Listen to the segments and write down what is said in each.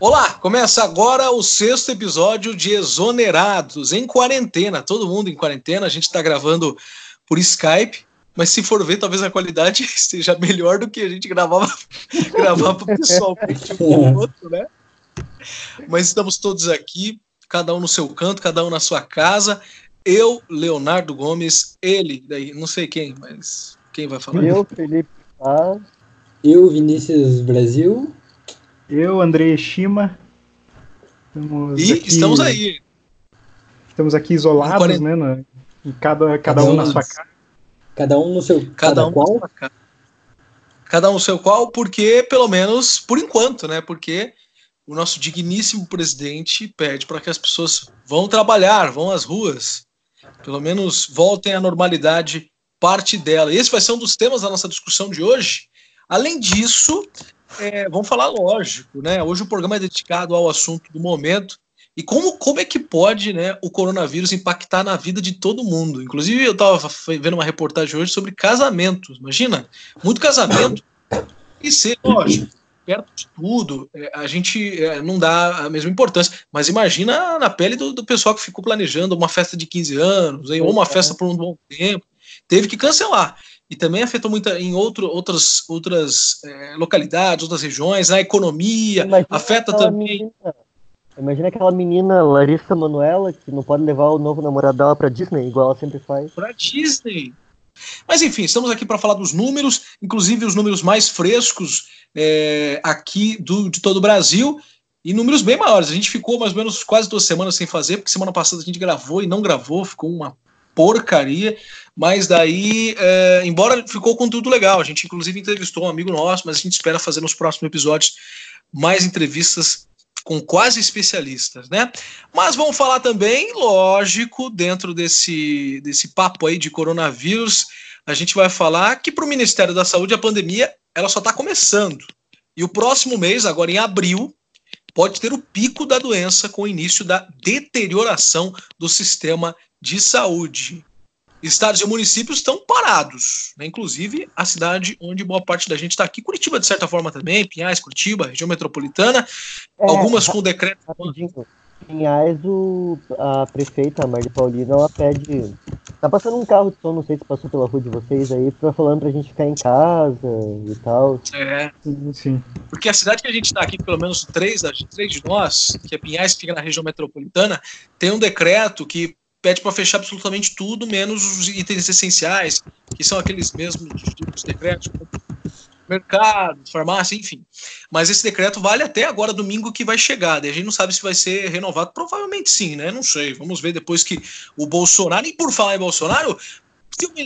Olá, começa agora o sexto episódio de Exonerados em quarentena. Todo mundo em quarentena, a gente está gravando por Skype, mas se for ver, talvez a qualidade esteja melhor do que a gente gravava, gravava pessoalmente um com o outro, né? Mas estamos todos aqui, cada um no seu canto, cada um na sua casa. Eu, Leonardo Gomes, ele, daí, não sei quem, mas quem vai falar? Eu, Felipe Paz. Eu, Vinícius Brasil. Eu, André Shima. Estamos e aqui, estamos aí. Estamos aqui isolados, né? Na, em cada, cada, cada um, um na sua casa. Cada um no seu cada, cada um qual? Cada um no seu qual, porque, pelo menos, por enquanto, né? Porque o nosso digníssimo presidente pede para que as pessoas vão trabalhar, vão às ruas, pelo menos voltem à normalidade parte dela. E esse vai ser um dos temas da nossa discussão de hoje. Além disso, é, vamos falar lógico, né? Hoje o programa é dedicado ao assunto do momento e como, como é que pode né, o coronavírus impactar na vida de todo mundo. Inclusive, eu estava vendo uma reportagem hoje sobre casamentos. Imagina, muito casamento e ser, lógico, perto de tudo, é, a gente é, não dá a mesma importância. Mas imagina na pele do, do pessoal que ficou planejando uma festa de 15 anos, ou uma festa por um bom tempo, teve que cancelar e também afetou muito em outro, outras, outras é, localidades, outras regiões, na economia, imagina afeta também. Menina, imagina aquela menina Larissa Manuela que não pode levar o novo namorado dela para Disney, igual ela sempre faz. Para Disney. Mas enfim, estamos aqui para falar dos números, inclusive os números mais frescos é, aqui do, de todo o Brasil e números bem maiores. A gente ficou mais ou menos quase duas semanas sem fazer, porque semana passada a gente gravou e não gravou, ficou uma porcaria. Mas daí, é, embora ficou conteúdo legal, a gente inclusive entrevistou um amigo nosso, mas a gente espera fazer nos próximos episódios mais entrevistas com quase especialistas, né? Mas vamos falar também, lógico, dentro desse, desse papo aí de coronavírus, a gente vai falar que para o Ministério da Saúde a pandemia ela só está começando. E o próximo mês, agora em abril, pode ter o pico da doença com o início da deterioração do sistema de saúde estados e municípios estão parados, né? inclusive a cidade onde boa parte da gente está aqui, Curitiba de certa forma também, Pinhais, Curitiba, região metropolitana, é, algumas com decreto. Rapidinho. Pinhais, o, a prefeita, a Marli Paulina, ela pede. Tá passando um carro de som, não sei se passou pela rua de vocês aí, pra, falando pra gente ficar em casa e tal. É, sim. Porque a cidade que a gente tá aqui, pelo menos três, três de nós, que é Pinhais, que fica na região metropolitana, tem um decreto que pede para fechar absolutamente tudo, menos os itens essenciais, que são aqueles mesmos tipos de decretos, mercado, farmácia, enfim. Mas esse decreto vale até agora, domingo, que vai chegar. Daí a gente não sabe se vai ser renovado. Provavelmente sim, né? Não sei. Vamos ver depois que o Bolsonaro, e por falar em Bolsonaro,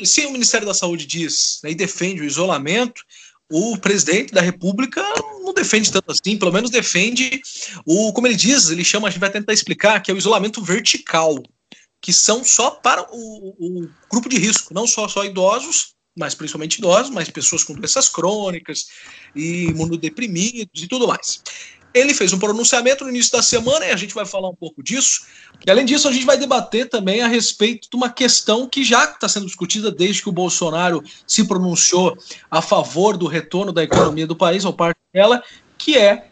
se o Ministério da Saúde diz né, e defende o isolamento, o presidente da República não defende tanto assim, pelo menos defende o, como ele diz, ele chama, a gente vai tentar explicar, que é o isolamento vertical que são só para o, o grupo de risco, não só, só idosos, mas principalmente idosos, mas pessoas com doenças crônicas e imunodeprimidos e tudo mais. Ele fez um pronunciamento no início da semana e a gente vai falar um pouco disso. E além disso, a gente vai debater também a respeito de uma questão que já está sendo discutida desde que o Bolsonaro se pronunciou a favor do retorno da economia do país, ou parte dela, que é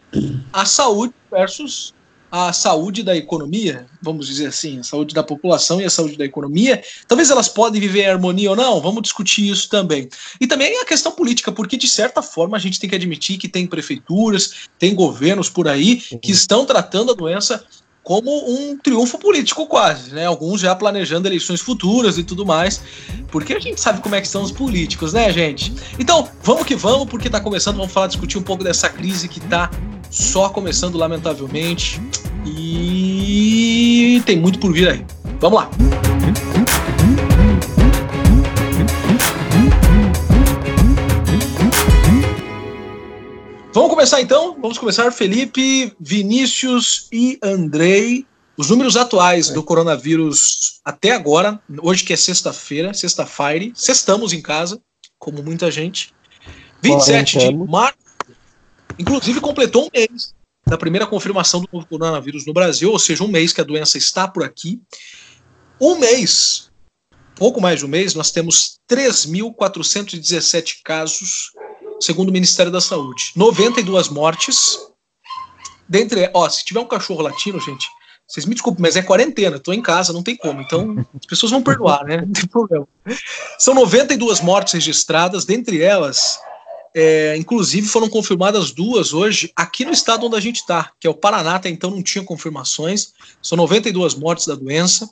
a saúde versus a saúde da economia, vamos dizer assim, a saúde da população e a saúde da economia, talvez elas podem viver em harmonia ou não, vamos discutir isso também. E também a questão política, porque de certa forma a gente tem que admitir que tem prefeituras, tem governos por aí que estão tratando a doença como um triunfo político quase, né? Alguns já planejando eleições futuras e tudo mais, porque a gente sabe como é que estão os políticos, né, gente? Então, vamos que vamos, porque está começando, vamos falar, discutir um pouco dessa crise que está só começando, lamentavelmente. E tem muito por vir aí. Vamos lá! Vamos começar então? Vamos começar, Felipe, Vinícius e Andrei. Os números atuais do coronavírus até agora, hoje que é sexta-feira, sexta-feira, sextamos em casa, como muita gente. 27 de março Inclusive, completou um mês da primeira confirmação do novo coronavírus no Brasil, ou seja, um mês que a doença está por aqui. Um mês, pouco mais de um mês, nós temos 3.417 casos, segundo o Ministério da Saúde. 92 mortes, dentre. Ó, se tiver um cachorro latino, gente, vocês me desculpem, mas é quarentena, tô em casa, não tem como. Então, as pessoas vão perdoar, né? Não tem problema. São 92 mortes registradas, dentre elas, é, inclusive foram confirmadas duas hoje aqui no estado onde a gente está, que é o Paraná, até então não tinha confirmações. São 92 mortes da doença.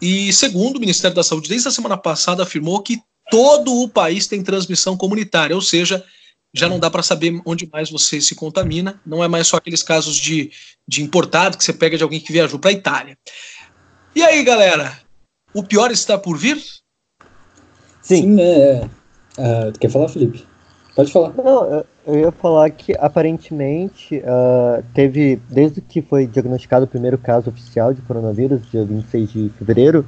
E segundo o Ministério da Saúde, desde a semana passada, afirmou que todo o país tem transmissão comunitária, ou seja, já não dá para saber onde mais você se contamina. Não é mais só aqueles casos de, de importado que você pega de alguém que viajou para a Itália. E aí, galera? O pior está por vir? Sim, Sim é. Uh, quer falar, Felipe? Pode falar. Não, eu ia falar que aparentemente uh, teve, desde que foi diagnosticado o primeiro caso oficial de coronavírus, dia 26 de fevereiro,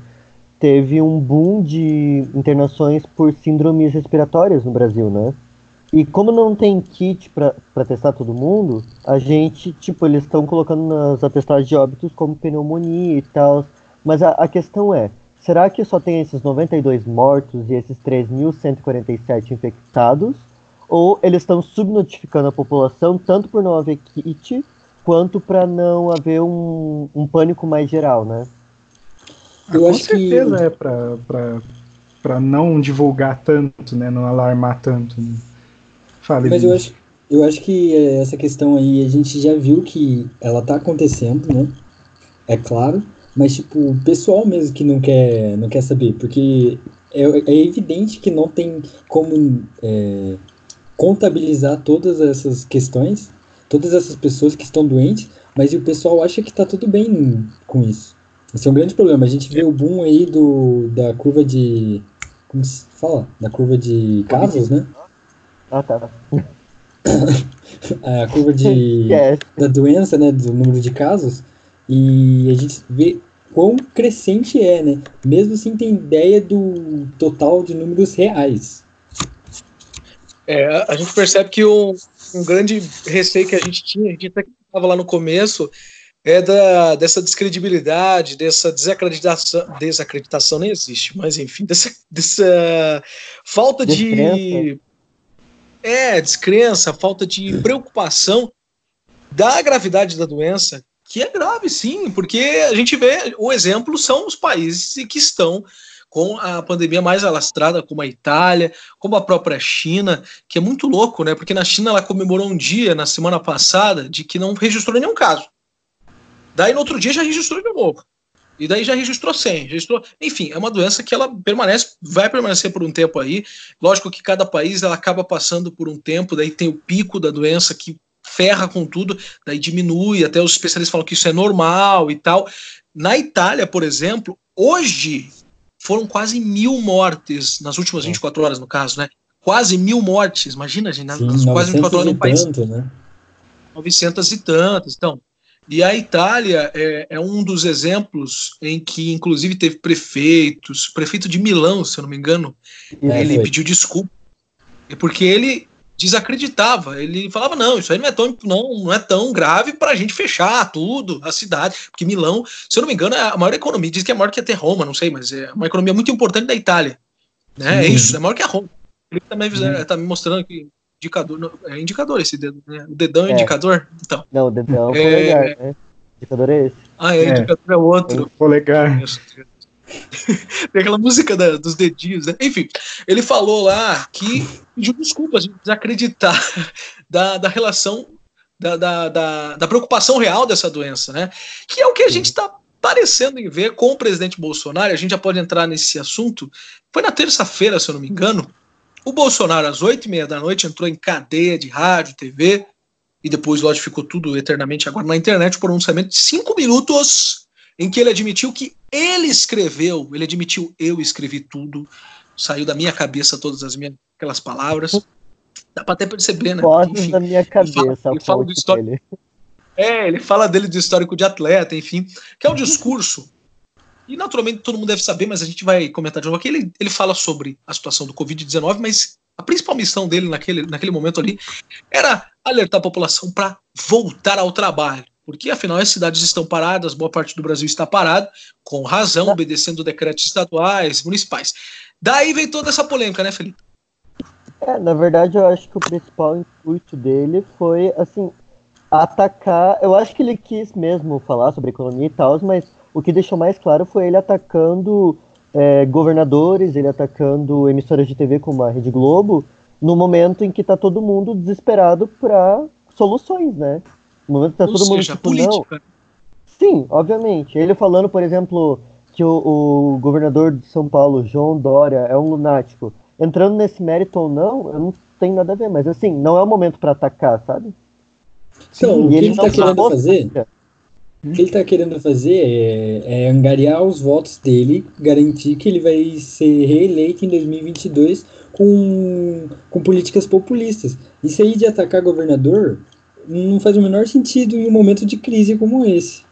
teve um boom de internações por síndromes respiratórias no Brasil, né? E como não tem kit para testar todo mundo, a gente, tipo, eles estão colocando nas atestagens de óbitos como pneumonia e tal. Mas a, a questão é, será que só tem esses 92 mortos e esses 3.147 infectados? Ou eles estão subnotificando a população tanto por não haver kit, quanto para não haver um, um pânico mais geral, né? Eu com acho certeza que... é para não divulgar tanto, né? Não alarmar tanto. Né? Fale, Mas eu acho, eu acho que essa questão aí a gente já viu que ela tá acontecendo, né? É claro, mas tipo, o pessoal mesmo que não quer, não quer saber, porque é, é evidente que não tem como é, contabilizar todas essas questões, todas essas pessoas que estão doentes, mas o pessoal acha que tá tudo bem com isso. Esse é um grande problema. A gente vê o boom aí do, da curva de. Como se fala? Da curva de casos, né? Ah, tá. a curva de, da doença, né, do número de casos, e a gente vê quão crescente é, né? Mesmo sem ter ideia do total de números reais. É, a gente percebe que um, um grande receio que a gente tinha, a gente até estava lá no começo, é da, dessa descredibilidade, dessa desacreditação, desacreditação nem existe, mas enfim, dessa, dessa falta de é, descrença, falta de preocupação da gravidade da doença, que é grave sim, porque a gente vê, o exemplo são os países que estão com a pandemia mais alastrada, como a Itália, como a própria China, que é muito louco, né? Porque na China ela comemorou um dia, na semana passada, de que não registrou nenhum caso. Daí no outro dia já registrou de novo. E daí já registrou 100, registrou. Enfim, é uma doença que ela permanece, vai permanecer por um tempo aí. Lógico que cada país ela acaba passando por um tempo, daí tem o pico da doença que ferra com tudo, daí diminui, até os especialistas falam que isso é normal e tal. Na Itália, por exemplo, hoje foram quase mil mortes nas últimas 24 horas, no caso, né? Quase mil mortes, imagina, gente, Sim, quase 24 horas no país. Tanto, né? 900 e tantas. Então, e a Itália é, é, um dos exemplos em que, inclusive, teve prefeitos, prefeito de Milão, se eu não me engano, é, ele foi. pediu desculpa, porque ele desacreditava, ele falava não, isso aí não é tão não, não é tão grave para a gente fechar tudo, a cidade, porque Milão, se eu não me engano, é a maior economia, diz que é maior que até Roma, não sei, mas é uma economia muito importante da Itália, né? É isso, é maior que a Roma. Ele também está me mostrando que indicador. É indicador esse dedo, né? O dedão é, é indicador? Então. Não, o dedão é o polegar, é... né? O indicador é esse. Ah, é, é. indicador é outro. É o polegar. Tem aquela música da, dos dedinhos, né? Enfim, ele falou lá que pediu desculpas de desacreditar da, da relação, da, da, da, da preocupação real dessa doença, né? Que é o que a gente está parecendo em ver com o presidente Bolsonaro, a gente já pode entrar nesse assunto. Foi na terça-feira, se eu não me engano, o Bolsonaro, às oito e meia da noite, entrou em cadeia de rádio, TV, e depois, lógico, ficou tudo eternamente agora na internet, o pronunciamento de cinco minutos, em que ele admitiu que ele escreveu, ele admitiu, eu escrevi tudo, saiu da minha cabeça todas as minhas aquelas palavras. Dá para até perceber, né? Enfim, da minha cabeça. Ele fala, ele fala do histórico. É, ele fala dele do histórico de atleta, enfim, que é um discurso e naturalmente todo mundo deve saber, mas a gente vai comentar de novo aqui. Ele, ele fala sobre a situação do Covid-19, mas a principal missão dele naquele, naquele momento ali era alertar a população para voltar ao trabalho. Porque afinal as cidades estão paradas, boa parte do Brasil está parado, com razão, obedecendo decretos estaduais, municipais. Daí vem toda essa polêmica, né, Felipe? É, na verdade, eu acho que o principal intuito dele foi, assim, atacar. Eu acho que ele quis mesmo falar sobre economia e tal, mas o que deixou mais claro foi ele atacando é, governadores, ele atacando emissoras de TV como a Rede Globo, no momento em que está todo mundo desesperado para soluções, né? No momento que tá Ou todo seja, mundo tipo, política. Não. Sim, obviamente. Ele falando, por exemplo, que o, o, governador de São Paulo, João Dória, é um lunático. Entrando nesse mérito ou não, eu não tenho nada a ver, mas assim, não é o momento para atacar, sabe? Então, Sim, o que ele, ele tá querendo fazer. O que ele está querendo fazer é, é, angariar os votos dele, garantir que ele vai ser reeleito em 2022 com, com políticas populistas. Isso aí de atacar governador não faz o menor sentido em um momento de crise como esse.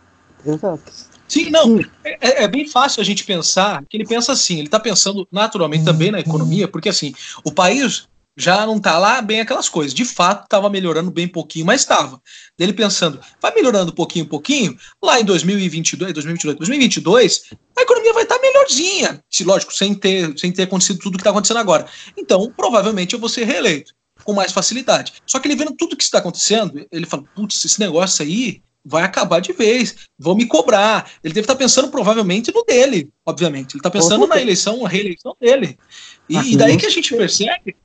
Exato. Sim, não. É, é, bem fácil a gente pensar que ele pensa assim. Ele está pensando naturalmente também na economia, porque assim, o país já não está lá bem aquelas coisas. De fato, estava melhorando bem pouquinho, mas estava. Ele pensando, vai melhorando pouquinho, pouquinho, lá em 2022, 2022, 2022, a economia vai estar tá melhorzinha. Se, lógico, sem ter, sem ter acontecido tudo o que está acontecendo agora. Então, provavelmente eu vou ser reeleito com mais facilidade. Só que ele vendo tudo que está acontecendo, ele fala, putz, esse negócio aí vai acabar de vez, vão me cobrar. Ele deve estar tá pensando provavelmente no dele, obviamente. Ele está pensando na eleição, na reeleição dele. E, e daí que a gente percebe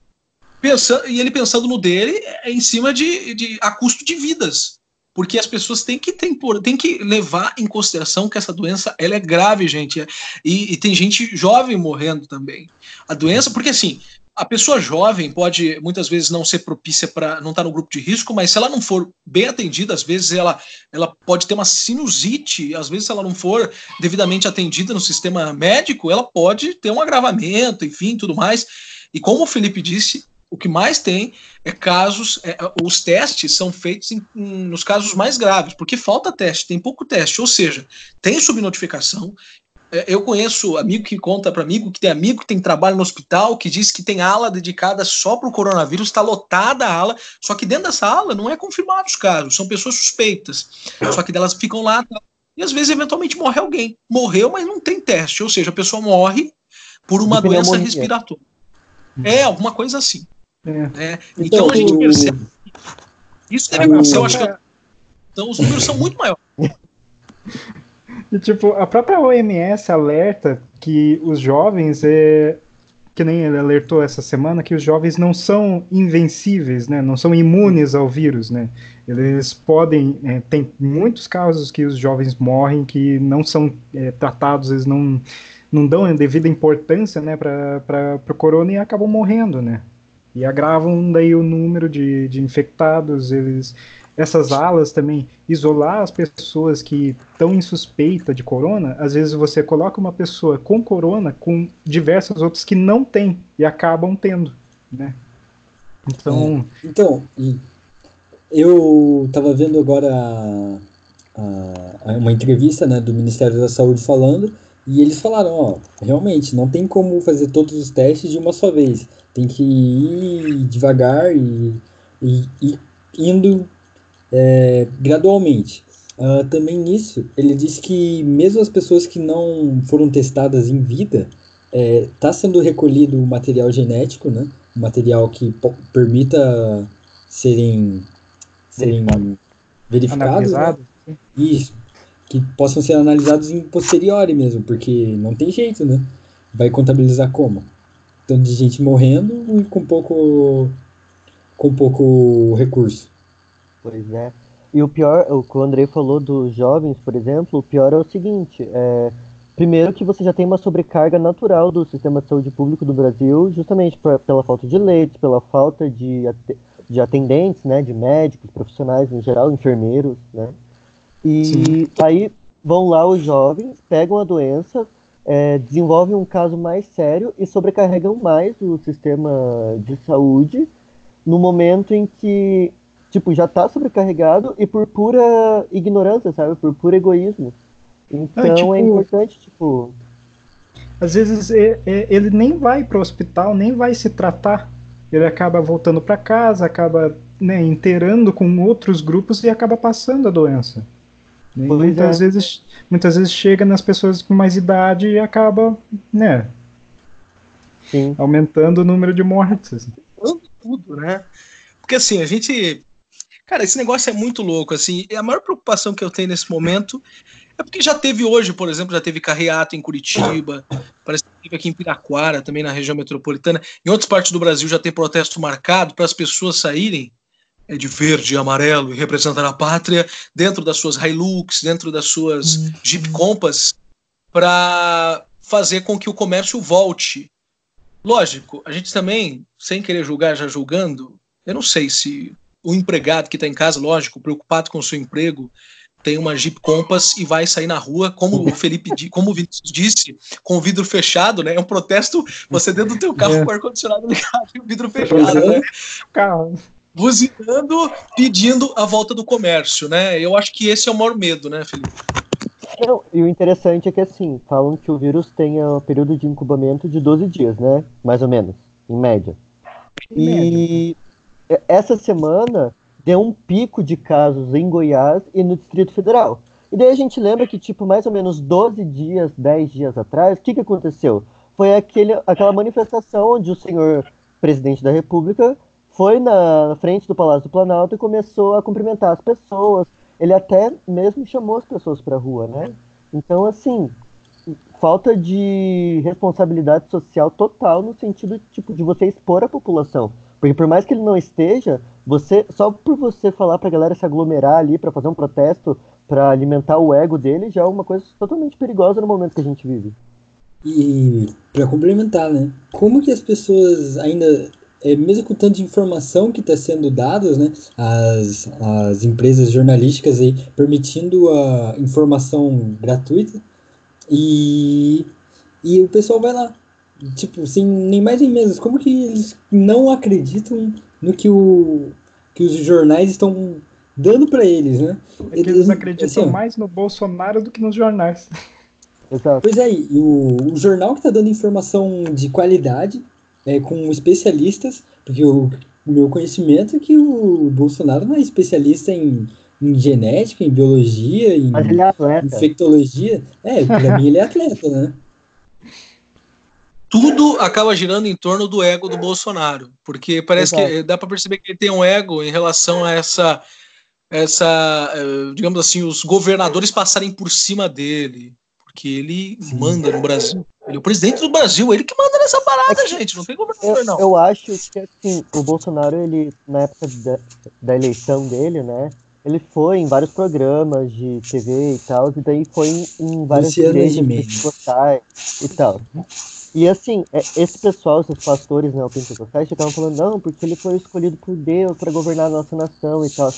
pensando, e ele pensando no dele é em cima de, de a custo de vidas. Porque as pessoas têm que, tem, têm que levar em consideração que essa doença ela é grave, gente. E, e tem gente jovem morrendo também. A doença, porque assim, a pessoa jovem pode muitas vezes não ser propícia para não estar tá no grupo de risco, mas se ela não for bem atendida, às vezes ela, ela pode ter uma sinusite, às vezes se ela não for devidamente atendida no sistema médico, ela pode ter um agravamento, enfim, tudo mais. E como o Felipe disse, o que mais tem é casos, é, os testes são feitos em, em, nos casos mais graves, porque falta teste, tem pouco teste, ou seja, tem subnotificação. É, eu conheço amigo que conta para amigo, que tem amigo que tem trabalho no hospital, que diz que tem ala dedicada só para o coronavírus, está lotada a ala, só que dentro dessa ala não é confirmado os casos, são pessoas suspeitas, só que delas ficam lá tá? e às vezes eventualmente morre alguém. Morreu, mas não tem teste, ou seja, a pessoa morre por uma doença respiratória. É, alguma coisa assim. É. É. Então, então, a gente percebe. Isso deve acontecer, eu acho que. Então os números são muito maiores. E, tipo, a própria OMS alerta que os jovens, é, que nem ele alertou essa semana, que os jovens não são invencíveis, né? Não são imunes ao vírus, né? Eles podem, é, tem muitos casos que os jovens morrem que não são é, tratados, eles não, não dão a devida importância, né, para o corona e acabam morrendo, né? e agravam daí o número de, de infectados. Eles, essas alas também, isolar as pessoas que estão em suspeita de corona, às vezes você coloca uma pessoa com corona com diversas outras que não têm e acabam tendo, né? Então, é. então eu estava vendo agora a, a, uma entrevista né, do Ministério da Saúde falando e eles falaram, ó, realmente não tem como fazer todos os testes de uma só vez. Tem que ir devagar e, e, e indo é, gradualmente. Uh, também nisso, ele disse que mesmo as pessoas que não foram testadas em vida, está é, sendo recolhido o material genético, né? O material que permita serem, serem verificados. Né? Isso. Que possam ser analisados em posteriori mesmo, porque não tem jeito, né? Vai contabilizar como? tanto de gente morrendo e com pouco com pouco recurso. Pois é. E o pior, o que o Andrei falou dos jovens, por exemplo, o pior é o seguinte, é, primeiro que você já tem uma sobrecarga natural do sistema de saúde público do Brasil, justamente pra, pela falta de leitos, pela falta de, de atendentes, né, de médicos, profissionais em geral, enfermeiros, né? E Sim. aí vão lá os jovens, pegam a doença, é, desenvolvem um caso mais sério e sobrecarregam mais o sistema de saúde no momento em que, tipo, já está sobrecarregado e por pura ignorância, sabe? Por puro egoísmo. Então é, tipo, é importante, tipo. Às vezes ele nem vai para o hospital, nem vai se tratar. Ele acaba voltando para casa, acaba né, inteirando com outros grupos e acaba passando a doença. E muitas é. vezes muitas vezes chega nas pessoas com mais idade e acaba, né? Sim. Aumentando o número de mortes. Tudo, né? Porque assim, a gente. Cara, esse negócio é muito louco, assim. E a maior preocupação que eu tenho nesse momento é porque já teve hoje, por exemplo, já teve carreato em Curitiba, parece que teve aqui em Piraquara, também na região metropolitana. Em outras partes do Brasil já tem protesto marcado para as pessoas saírem é de verde e amarelo e representar a pátria dentro das suas Hilux, dentro das suas uhum. Jeep Compass, para fazer com que o comércio volte. Lógico, a gente também, sem querer julgar, já julgando, eu não sei se o empregado que está em casa, lógico, preocupado com o seu emprego, tem uma Jeep Compass e vai sair na rua, como o Felipe, como o Vinícius disse, com o vidro fechado, né? É um protesto, você dentro do teu carro é. com o ar-condicionado ligado e o vidro fechado, né? Carro buzinando, pedindo a volta do comércio, né? Eu acho que esse é o maior medo, né, Felipe? Não, e o interessante é que, assim, falam que o vírus tem um período de incubamento de 12 dias, né? Mais ou menos, em média. Em e média. Essa semana deu um pico de casos em Goiás e no Distrito Federal. E daí a gente lembra que, tipo, mais ou menos 12 dias, 10 dias atrás, o que, que aconteceu? Foi aquele, aquela manifestação onde o senhor presidente da República foi na frente do Palácio do Planalto e começou a cumprimentar as pessoas. Ele até mesmo chamou as pessoas para a rua, né? Então, assim, falta de responsabilidade social total no sentido tipo de você expor a população. Porque por mais que ele não esteja, você só por você falar para a galera se aglomerar ali para fazer um protesto, para alimentar o ego dele, já é uma coisa totalmente perigosa no momento que a gente vive. E para complementar, né? Como que as pessoas ainda é, mesmo com tanto de informação que está sendo dada, né, as, as empresas jornalísticas aí permitindo a informação gratuita e, e o pessoal vai lá, tipo, sem nem mais nem menos, como que eles não acreditam no que, o, que os jornais estão dando para eles, né? É que eles, acreditam assim, mais no Bolsonaro do que nos jornais. Exato. Pois é, e o, o jornal que está dando informação de qualidade é, com especialistas, porque o, o, meu conhecimento é que o Bolsonaro não é especialista em, em genética, em biologia, em é infectologia. É, pra mim ele é atleta, né? Tudo acaba girando em torno do ego do Bolsonaro, porque parece Exato. que dá para perceber que ele tem um ego em relação a essa, essa, eh, digamos assim, os governadores passarem por cima dele, porque ele Sim. manda no Brasil. Ele é o presidente do Brasil, ele que manda nessa parada, é gente. Não tem governador, eu, não. Eu acho que assim, o Bolsonaro, ele, na época da, da eleição dele, né? Ele foi em vários programas de TV e tal, e daí foi em, em várias Luciano igrejas pentecostais e tal. E assim, é, esse pessoal, esses pastores neopentecostais, ficavam falando, não, porque ele foi escolhido por Deus para governar a nossa nação e tal.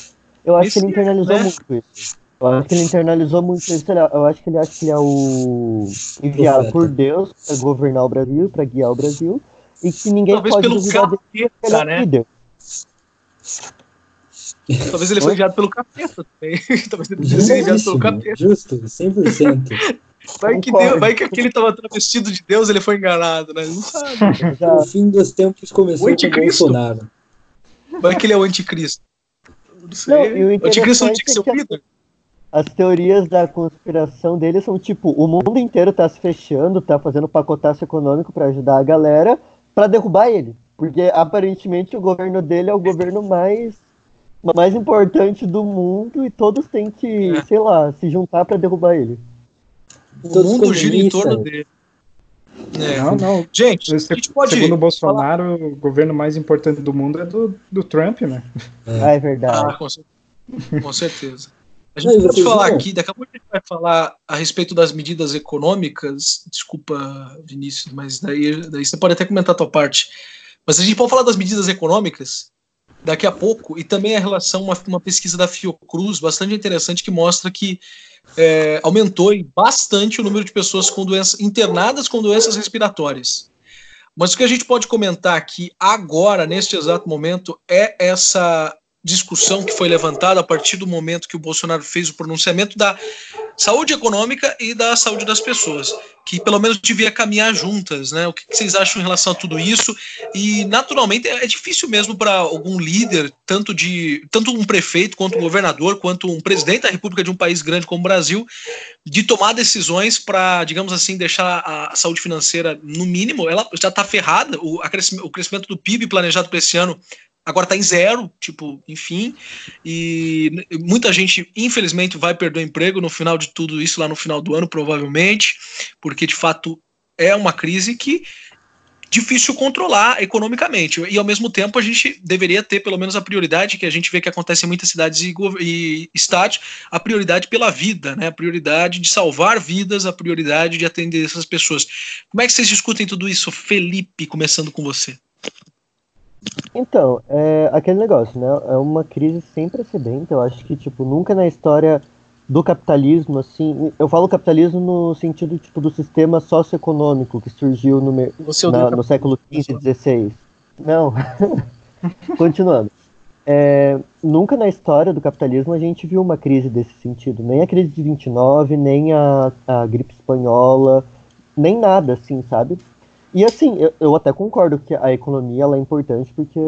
Eu acho que ele internalizou né? muito isso. Eu acho que ele internalizou muito isso. Eu acho que ele acha que ele é o enviado por Deus para governar o Brasil, para guiar o Brasil, e que ninguém Talvez pode pelo duvidar capeta, dele, ele é né? líder. Talvez ele foi enviado pelo capeta também. Talvez ele tenha sido enviado pelo capeta. Justo, 100%. Vai que, Deus, vai que aquele estava travestido de Deus ele foi enganado, né? Não sabe. Já. O fim dos tempos começou com Bolsonaro. Vai que ele é o anticristo. Não sei. Não, o, anticristo não tinha que ser o líder? as teorias da conspiração dele são tipo, o mundo inteiro tá se fechando, tá fazendo pacotaço econômico para ajudar a galera para derrubar ele. Porque aparentemente o governo dele é o governo mais mais importante do mundo e todos têm que, é. sei lá, se juntar para derrubar ele. O todos mundo gira em torno dele. É. Não, não. Gente, a gente pode segundo o Bolsonaro, falar... o governo mais importante do mundo é do, do Trump, né? É, ah, é verdade. Ah, com, com certeza. A gente pode falar aqui, daqui a pouco a gente vai falar a respeito das medidas econômicas. Desculpa, Vinícius, mas daí, daí você pode até comentar a tua parte. Mas a gente pode falar das medidas econômicas daqui a pouco, e também a relação, uma, uma pesquisa da Fiocruz bastante interessante que mostra que é, aumentou bastante o número de pessoas com internadas com doenças respiratórias. Mas o que a gente pode comentar aqui agora, neste exato momento, é essa discussão que foi levantada a partir do momento que o Bolsonaro fez o pronunciamento da saúde econômica e da saúde das pessoas, que pelo menos devia caminhar juntas, né? O que vocês acham em relação a tudo isso? E naturalmente é difícil mesmo para algum líder, tanto de tanto um prefeito quanto um governador, quanto um presidente da República de um país grande como o Brasil, de tomar decisões para, digamos assim, deixar a saúde financeira no mínimo. Ela já está ferrada. O, o crescimento do PIB planejado para esse ano agora está em zero, tipo, enfim, e muita gente, infelizmente, vai perder o emprego no final de tudo isso, lá no final do ano, provavelmente, porque de fato é uma crise que difícil controlar economicamente. E ao mesmo tempo a gente deveria ter pelo menos a prioridade que a gente vê que acontece em muitas cidades e, e estados, a prioridade pela vida, né? A prioridade de salvar vidas, a prioridade de atender essas pessoas. Como é que vocês discutem tudo isso, Felipe, começando com você? Então, é aquele negócio, né? É uma crise sem precedente. Eu acho que, tipo, nunca na história do capitalismo, assim, eu falo capitalismo no sentido, tipo, do sistema socioeconômico que surgiu no, na, no século XV e XVI. Não. Continuando. É, nunca na história do capitalismo a gente viu uma crise desse sentido. Nem a crise de 29, nem a, a gripe espanhola, nem nada, assim, sabe? E assim, eu, eu até concordo que a economia ela é importante porque,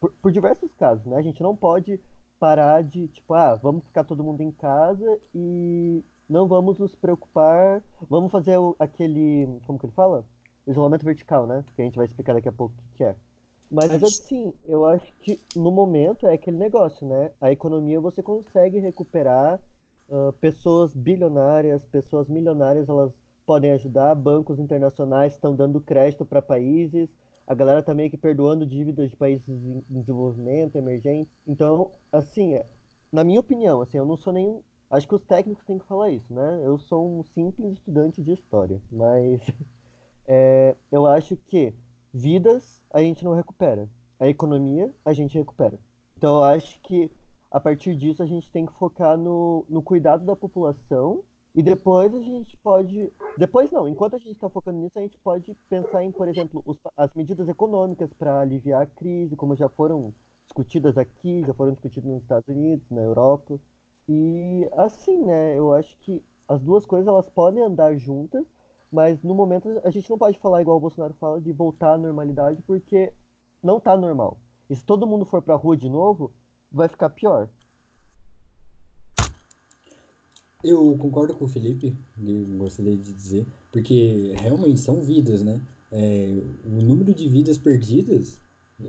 por, por, diversos casos, né? A gente não pode parar de, tipo, ah, vamos ficar todo mundo em casa e não vamos nos preocupar, vamos fazer o, aquele, como que ele fala? Isolamento vertical, né? Que a gente vai explicar daqui a pouco o que, que é. Mas assim, eu acho que no momento é aquele negócio, né? A economia você consegue recuperar uh, pessoas bilionárias, pessoas milionárias, elas podem ajudar, bancos internacionais estão dando crédito para países, a galera tá meio que perdoando dívidas de países em desenvolvimento, emergentes. Então, assim, é, na minha opinião, assim, eu não sou nem. Acho que os técnicos têm que falar isso, né? Eu sou um simples estudante de história, mas é, eu acho que vidas a gente não recupera, a economia a gente recupera. Então, eu acho que a partir disso a gente tem que focar no, no cuidado da população e depois a gente pode. Depois não, enquanto a gente está focando nisso, a gente pode pensar em, por exemplo, os, as medidas econômicas para aliviar a crise, como já foram discutidas aqui, já foram discutidas nos Estados Unidos, na Europa. E assim, né, eu acho que as duas coisas elas podem andar juntas, mas no momento a gente não pode falar igual o Bolsonaro fala de voltar à normalidade, porque não está normal. E se todo mundo for para a rua de novo, vai ficar pior. Eu concordo com o Felipe, gostaria de dizer, porque realmente são vidas, né? É, o número de vidas perdidas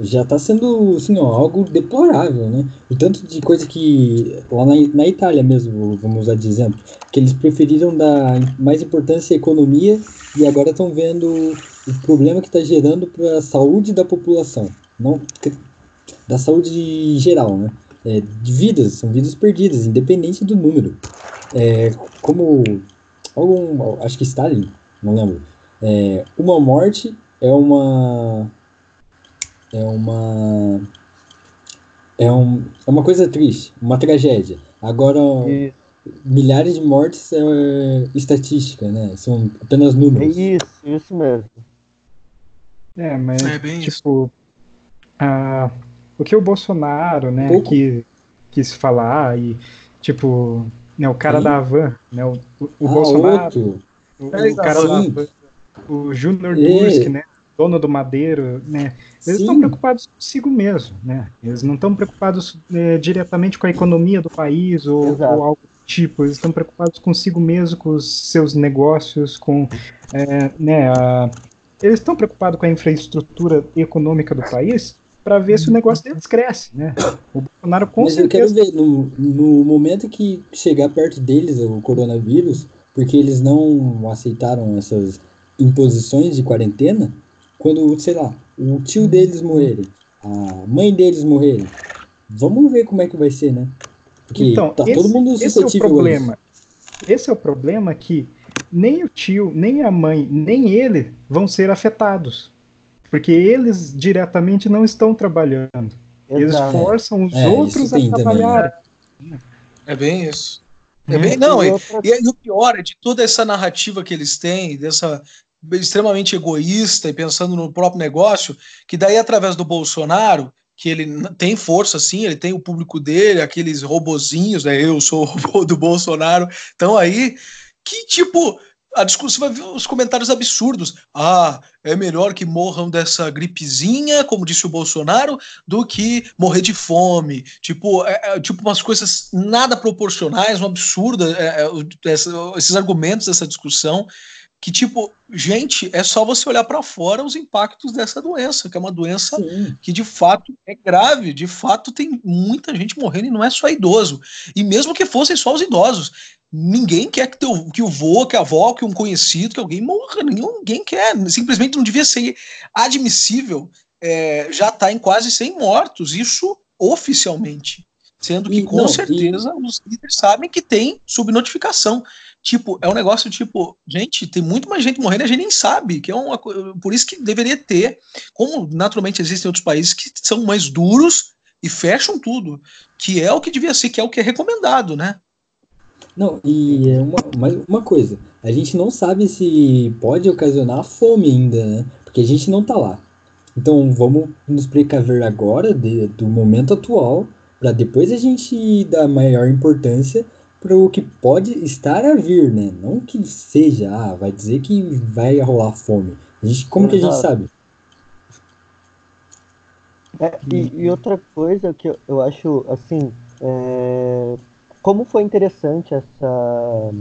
já está sendo assim, ó, algo deplorável, né? O tanto de coisa que lá na, na Itália mesmo, vamos usar de exemplo, que eles preferiram dar mais importância à economia e agora estão vendo o problema que está gerando para a saúde da população, não da saúde geral, né? É, de vidas, são vidas perdidas, independente do número é, como algum, acho que Stalin, não lembro, é, uma morte é uma é uma é, um, é uma coisa triste, uma tragédia. Agora e... milhares de mortes é estatística, né? São apenas números. É isso, isso mesmo. É, mas é bem tipo a, o que o Bolsonaro, né, um que quis falar e tipo né, o cara sim. da Van, né, o, o ah, Bolsonaro, o, o, cara da Van, o Júnior Dursk, né, dono do Madeiro, né, eles estão preocupados consigo mesmo, né, eles não estão preocupados é, diretamente com a economia do país ou, ou algo do tipo, eles estão preocupados consigo mesmo, com os seus negócios, com, é, né, a, eles estão preocupados com a infraestrutura econômica do país, para ver se o negócio deles cresce, né? O Bolsonaro com Mas certeza... eu quero ver, no, no momento que chegar perto deles o coronavírus, porque eles não aceitaram essas imposições de quarentena, quando, sei lá, o tio deles morrerem, a mãe deles morrerem, vamos ver como é que vai ser, né? Porque então, tá esse, todo mundo esse é o problema. Esse é o problema que nem o tio, nem a mãe, nem ele vão ser afetados. Porque eles diretamente não estão trabalhando. Exato. Eles forçam os é, outros a trabalhar. É bem isso. É uhum. bem, não, e, e, o pior é de toda essa narrativa que eles têm, dessa extremamente egoísta e pensando no próprio negócio, que daí através do Bolsonaro, que ele tem força sim, ele tem o público dele, aqueles robozinhos, né, eu sou o robô do Bolsonaro, então aí que tipo a discussão vai ver os comentários absurdos. Ah, é melhor que morram dessa gripezinha, como disse o Bolsonaro, do que morrer de fome. Tipo, é, é, tipo umas coisas nada proporcionais, um absurdo, é, é essa, esses argumentos dessa discussão que tipo, gente, é só você olhar para fora os impactos dessa doença, que é uma doença Sim. que de fato é grave, de fato tem muita gente morrendo e não é só idoso. E mesmo que fossem só os idosos, ninguém quer que, teu, que o vô, que a avó, que um conhecido, que alguém morra, ninguém quer, simplesmente não devia ser admissível é, já está em quase 100 mortos, isso oficialmente. Sendo que, com não, certeza, e... os líderes sabem que tem subnotificação. Tipo, é um negócio tipo, gente, tem muito mais gente morrendo e a gente nem sabe, que é uma por isso que deveria ter, como naturalmente existem outros países que são mais duros e fecham tudo, que é o que devia ser, que é o que é recomendado, né? Não, e é uma, mais uma coisa, a gente não sabe se pode ocasionar fome ainda, né? Porque a gente não tá lá. Então vamos nos precaver agora de, do momento atual, para depois a gente dar maior importância para o que pode estar a vir, né? Não que seja, ah, vai dizer que vai rolar fome. A gente, como Exato. que a gente sabe? É, e, e, outra coisa que eu, eu acho, assim, é, como foi interessante essa,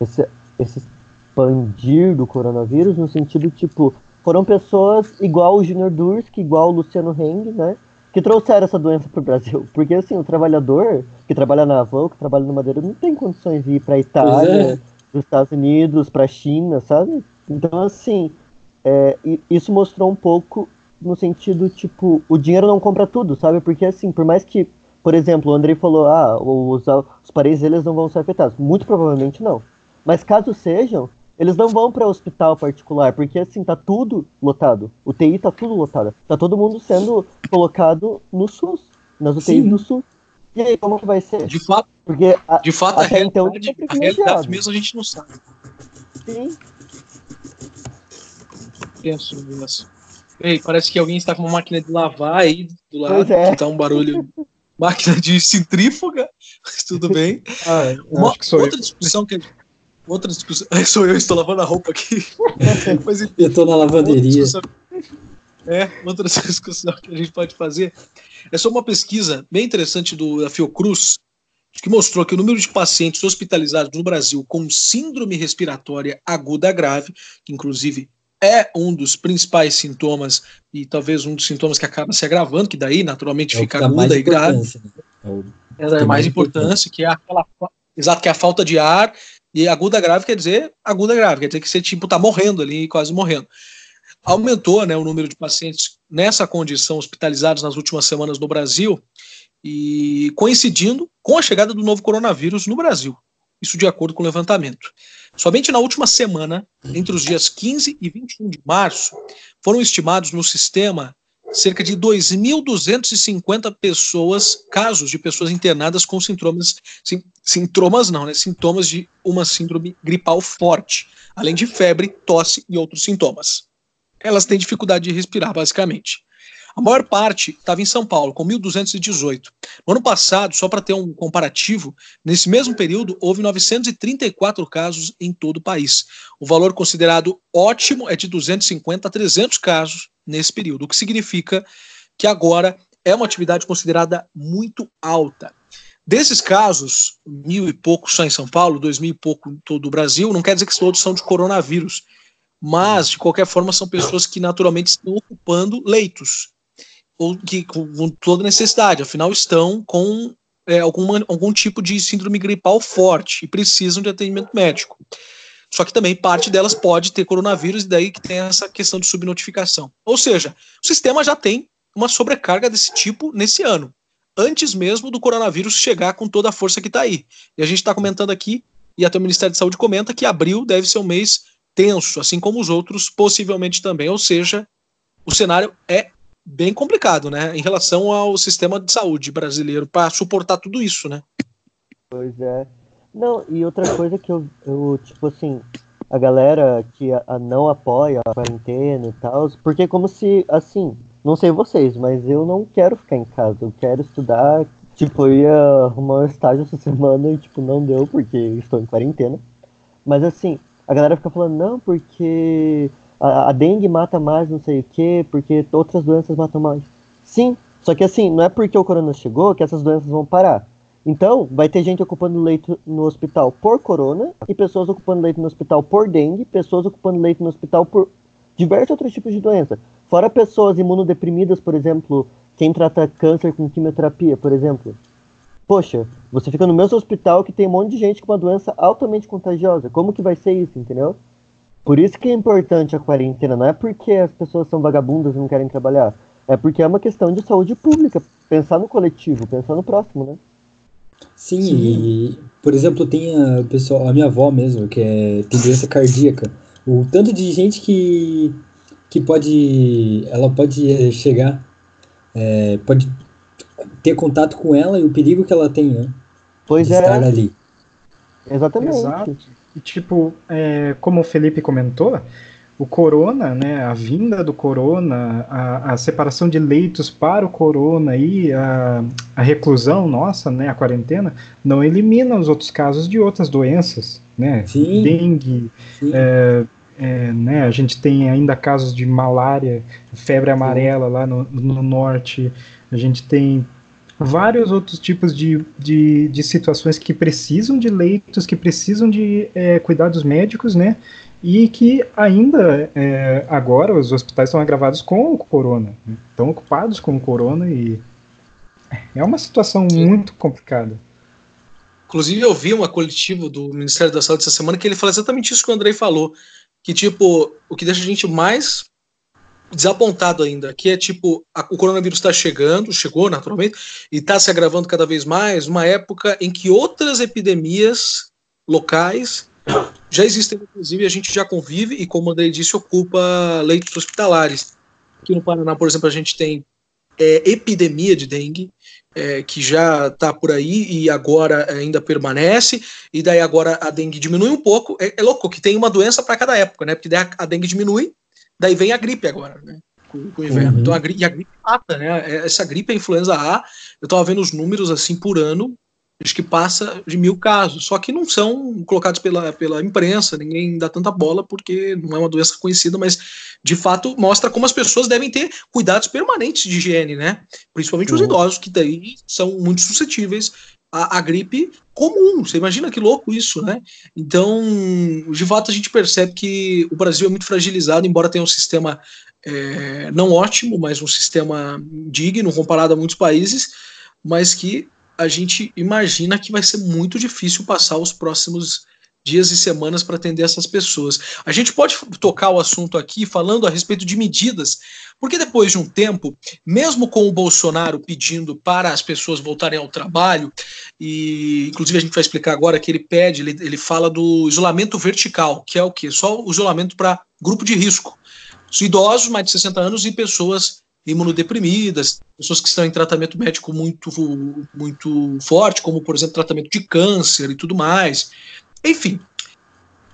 esse, esse expandir do coronavírus, no sentido, tipo, foram pessoas igual o Junior Dursk, igual o Luciano Heng, né? que trouxeram essa doença para o Brasil. Porque, assim, o trabalhador que trabalha na Avon, que trabalha no Madeira, não tem condições de ir para a Itália, é. para os Estados Unidos, para a China, sabe? Então, assim, é, isso mostrou um pouco no sentido, tipo, o dinheiro não compra tudo, sabe? Porque, assim, por mais que, por exemplo, o Andrei falou, ah, os, os países eles não vão ser afetados. Muito provavelmente não. Mas caso sejam, eles não vão para hospital particular, porque assim, tá tudo lotado. O TI tá tudo lotado. Tá todo mundo sendo colocado no SUS, nas UTIs Sim. do SUS. E aí, como que vai ser? De fato, porque a, de fato a, então, realidade, então, a realidade mesmo a gente não sabe. Sim. Penso nisso. Ei, parece que alguém está com uma máquina de lavar aí do lado, é. que tá um barulho. máquina de centrífuga, mas tudo bem. Ah, uma, outra eu. discussão que outra discussão. Sou eu, estou lavando a roupa aqui. Mas, eu estou na lavanderia. Outra é, outra discussão que a gente pode fazer é só uma pesquisa bem interessante do, da Fiocruz, que mostrou que o número de pacientes hospitalizados no Brasil com síndrome respiratória aguda grave, que inclusive é um dos principais sintomas e talvez um dos sintomas que acaba se agravando, que daí naturalmente é fica aguda e grave. Né? É, o, é, mais importância, que é aquela exato que é a falta de ar e aguda grave quer dizer aguda grave, quer dizer que você tipo tá morrendo ali, quase morrendo. Aumentou, né, o número de pacientes nessa condição hospitalizados nas últimas semanas no Brasil e coincidindo com a chegada do novo coronavírus no Brasil. Isso de acordo com o levantamento. Somente na última semana, entre os dias 15 e 21 de março, foram estimados no sistema cerca de 2.250 pessoas, casos de pessoas internadas com sintomas, sim, sintomas não, né, sintomas de uma síndrome gripal forte, além de febre, tosse e outros sintomas. Elas têm dificuldade de respirar, basicamente. A maior parte estava em São Paulo, com 1.218. No ano passado, só para ter um comparativo, nesse mesmo período houve 934 casos em todo o país. O valor considerado ótimo é de 250 a 300 casos nesse período, o que significa que agora é uma atividade considerada muito alta. Desses casos, mil e pouco só em São Paulo, dois mil e pouco em todo o Brasil, não quer dizer que todos são de coronavírus, mas de qualquer forma são pessoas que naturalmente estão ocupando leitos ou que com toda necessidade, afinal estão com é, alguma, algum tipo de síndrome gripal forte e precisam de atendimento médico. Só que também parte delas pode ter coronavírus, e daí que tem essa questão de subnotificação. Ou seja, o sistema já tem uma sobrecarga desse tipo nesse ano, antes mesmo do coronavírus chegar com toda a força que está aí. E a gente está comentando aqui, e até o Ministério da Saúde comenta, que abril deve ser um mês tenso, assim como os outros, possivelmente também. Ou seja, o cenário é bem complicado, né, em relação ao sistema de saúde brasileiro para suportar tudo isso, né? Pois é. Não, e outra coisa que eu, eu tipo assim, a galera que a, a não apoia a quarentena e tal, porque como se, assim, não sei vocês, mas eu não quero ficar em casa, eu quero estudar. Tipo, eu ia arrumar um estágio essa semana e, tipo, não deu porque estou em quarentena. Mas, assim, a galera fica falando, não, porque a, dengue mata mais não sei o que, porque outras doenças matam mais. Sim, só que, assim, não é porque o corona chegou que essas doenças vão parar. Então, vai ter gente ocupando leito no hospital por corona e pessoas ocupando leito no hospital por dengue, pessoas ocupando leito no hospital por diversos outros tipos de doença. Fora pessoas imunodeprimidas, por exemplo, quem trata câncer com quimioterapia, por exemplo. Poxa, você fica no mesmo hospital que tem um monte de gente com uma doença altamente contagiosa. Como que vai ser isso, entendeu? Por isso que é importante a quarentena, não é porque as pessoas são vagabundas e não querem trabalhar. É porque é uma questão de saúde pública, pensar no coletivo, pensar no próximo, né? Sim, Sim. E, por exemplo, tem a pessoa, a minha avó mesmo, que é, tem doença cardíaca. O tanto de gente que, que pode. Ela pode eh, chegar, é, pode ter contato com ela e o perigo que ela tem, né? Pois de é. estar ali. Exatamente. Exato. E tipo, é, como o Felipe comentou, o corona, né, a vinda do corona, a, a separação de leitos para o corona e a, a, reclusão nossa, né, a quarentena, não elimina os outros casos de outras doenças, né, Sim. dengue, Sim. É, é, né, a gente tem ainda casos de malária, febre amarela lá no, no norte, a gente tem vários outros tipos de, de, de, situações que precisam de leitos, que precisam de é, cuidados médicos, né? e que ainda é, agora os hospitais estão agravados com o corona, né? estão ocupados com o corona e é uma situação muito complicada. Inclusive eu vi uma coletiva do Ministério da Saúde essa semana que ele fala exatamente isso que o Andrei falou, que tipo, o que deixa a gente mais desapontado ainda, que é tipo, a, o coronavírus está chegando, chegou naturalmente, e está se agravando cada vez mais, uma época em que outras epidemias locais já existem, inclusive, a gente já convive e, como o Andrei disse, ocupa leitos hospitalares. Aqui no Paraná, por exemplo, a gente tem é, epidemia de dengue, é, que já está por aí e agora ainda permanece, e daí agora a dengue diminui um pouco. É, é louco que tem uma doença para cada época, né? Porque a, a, dengue diminui, daí vem a gripe agora, né? Com, com o inverno. Uhum. Então a gripe, e a gripe mata, né? É, essa gripe, a influenza A, eu estava vendo os números assim por ano, acho que passa de mil casos, só que não são colocados pela, pela imprensa, ninguém dá tanta bola porque não é uma doença conhecida, mas de fato mostra como as pessoas devem ter cuidados permanentes de higiene, né? Principalmente uhum. os idosos, que daí são muito suscetíveis à, à, gripe comum. Você imagina que louco isso, né? Então, de fato, a gente percebe que o Brasil é muito fragilizado, embora tenha um sistema é, não ótimo, mas um sistema digno comparado a muitos países, mas que a gente imagina que vai ser muito difícil passar os próximos dias e semanas para atender essas pessoas. A gente pode tocar o assunto aqui falando a respeito de medidas, porque depois de um tempo, mesmo com o Bolsonaro pedindo para as pessoas voltarem ao trabalho, e inclusive a gente vai explicar agora que ele pede, ele, ele fala do isolamento vertical, que é o que? Só o isolamento para grupo de risco. Os idosos, mais de 60 anos, e pessoas imunodeprimidas, pessoas que estão em tratamento médico muito, muito forte, como, por exemplo, tratamento de câncer e tudo mais. Enfim.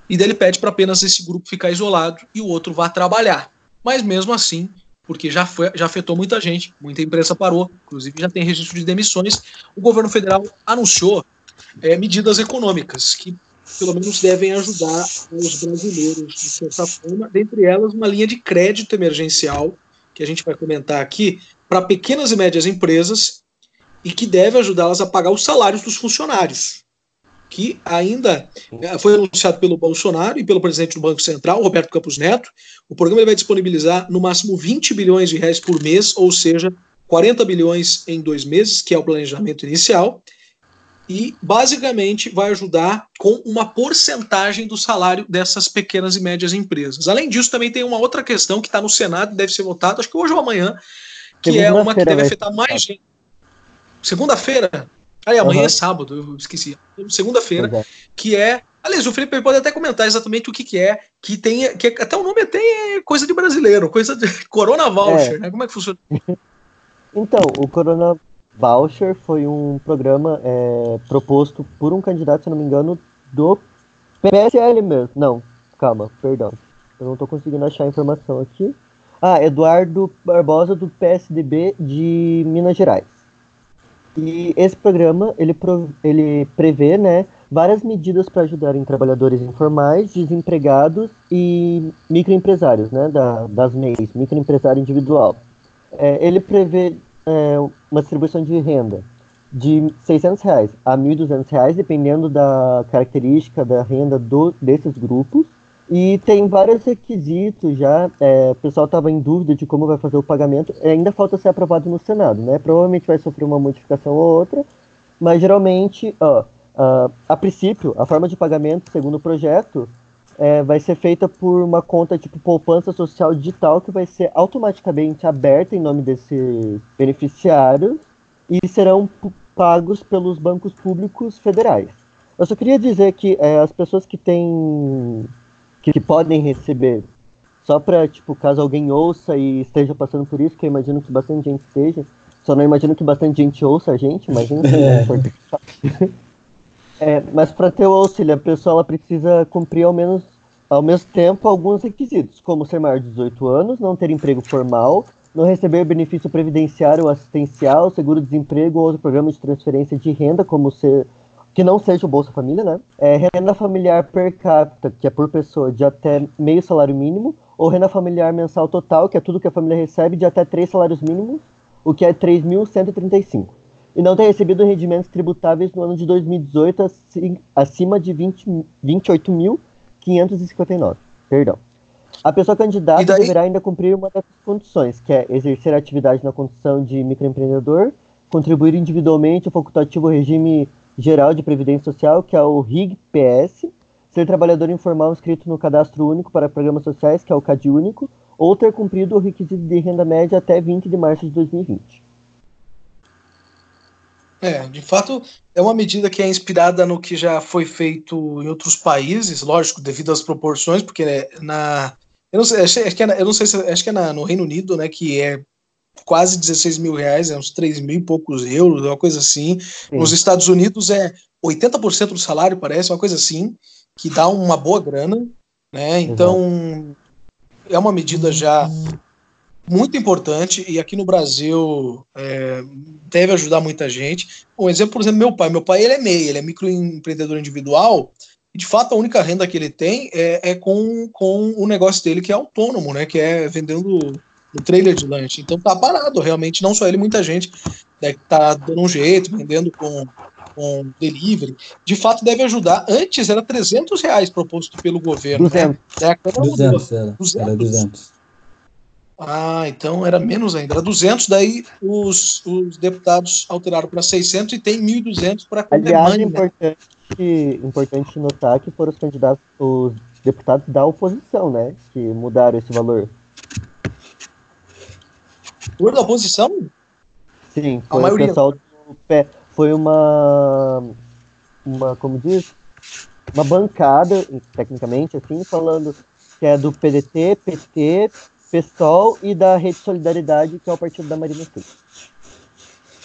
E daí ele pede para apenas esse grupo ficar isolado e o outro vá trabalhar. Mas mesmo assim, porque já, foi, já afetou muita gente, muita imprensa parou, inclusive já tem registro de demissões, o governo federal anunciou é, medidas econômicas que pelo menos devem ajudar os brasileiros de certa forma, dentre elas uma linha de crédito emergencial que a gente vai comentar aqui, para pequenas e médias empresas e que deve ajudá-las a pagar os salários dos funcionários, que ainda eh, foi anunciado pelo Bolsonaro e pelo presidente do Banco Central, Roberto Campos Neto. O programa vai disponibilizar no máximo 20 bilhões de reais por mês, ou seja, 40 bilhões em dois meses, que é o planejamento inicial, e basicamente vai ajudar com uma porcentagem do salário dessas pequenas e médias empresas. Além disso, também tem uma outra questão que está no Senado e deve ser votada, acho que hoje ou amanhã, que é uma que deve afetar mais gente. Segunda-feira? Aí, amanhã uhum. é sábado, eu esqueci. Segunda-feira, uhum. que é. Aliás, o Felipe pode até comentar exatamente o que, que é, que tem. Que até o nome até é coisa de brasileiro, coisa de Corona Voucher, é. né? Como é que funciona? Então, o Corona Voucher foi um programa é, proposto por um candidato, se não me engano, do PSL mesmo. Não, calma, perdão. Eu não estou conseguindo achar a informação aqui. Ah, Eduardo Barbosa, do PSDB de Minas Gerais. E esse programa, ele, ele prevê né, várias medidas para ajudarem trabalhadores informais, desempregados e microempresários, né, da, das MEIs, microempresário individual. É, ele prevê é, uma distribuição de renda de 600 reais a 1.200 reais, dependendo da característica da renda do, desses grupos. E tem vários requisitos já. É, o pessoal estava em dúvida de como vai fazer o pagamento. Ainda falta ser aprovado no Senado, né? Provavelmente vai sofrer uma modificação ou outra, mas geralmente, ó, uh, a princípio, a forma de pagamento, segundo o projeto, é, vai ser feita por uma conta tipo poupança social digital que vai ser automaticamente aberta em nome desses beneficiários e serão pagos pelos bancos públicos federais. Eu só queria dizer que é, as pessoas que têm que, que podem receber, só para tipo caso alguém ouça e esteja passando por isso, que eu imagino que bastante gente esteja, só não imagino que bastante gente ouça a gente, imagino que é importante. É, mas para ter o auxílio, a pessoa ela precisa cumprir ao menos ao mesmo tempo alguns requisitos, como ser maior de 18 anos, não ter emprego formal, não receber benefício previdenciário ou assistencial, seguro-desemprego ou outro programa de transferência de renda, como ser que não seja o Bolsa Família, né? É, renda familiar per capita, que é por pessoa, de até meio salário mínimo, ou renda familiar mensal total, que é tudo que a família recebe, de até três salários mínimos, o que é 3.135 e não ter recebido rendimentos tributáveis no ano de 2018 assim, acima de 20, 28.559. Perdão. A pessoa candidata deverá ainda cumprir uma dessas condições, que é exercer atividade na condição de microempreendedor, contribuir individualmente ao facultativo regime geral de previdência social, que é o RIG-PS, ser trabalhador informal inscrito no cadastro único para programas sociais, que é o CAD único, ou ter cumprido o requisito de renda média até 20 de março de 2020. É, de fato, é uma medida que é inspirada no que já foi feito em outros países, lógico, devido às proporções, porque né, na. Eu não sei, acho, que é, eu não sei se, acho que é na, no Reino Unido, né, que é quase 16 mil reais, é uns 3 mil e poucos euros, uma coisa assim. Sim. Nos Estados Unidos é 80% do salário, parece, uma coisa assim, que dá uma boa grana, né? Então, é uma medida já muito importante e aqui no Brasil é, deve ajudar muita gente. Um exemplo, por exemplo, meu pai. Meu pai ele é MEI, ele é microempreendedor individual e de fato a única renda que ele tem é, é, com, com o negócio dele que é autônomo, né? Que é vendendo no trailer de lanche. Então tá parado, realmente, não só ele, muita gente né, tá dando um jeito, vendendo com, com delivery. De fato deve ajudar. Antes era 300 reais proposto pelo governo. 200. Né? 200, era, 200. Era 200. Ah, então era menos ainda, era 200, daí os, os deputados alteraram para 600 e tem 1.200 para Aliás, é importante, importante notar que foram os candidatos, os deputados da oposição, né, que mudaram esse valor. Por da oposição? Sim, foi A maioria. o pessoal do pé, foi uma, uma, como diz, uma bancada, tecnicamente, assim, falando que é do PDT, PT, PSOL e da Rede Solidariedade, que é o partido da Marina Silva.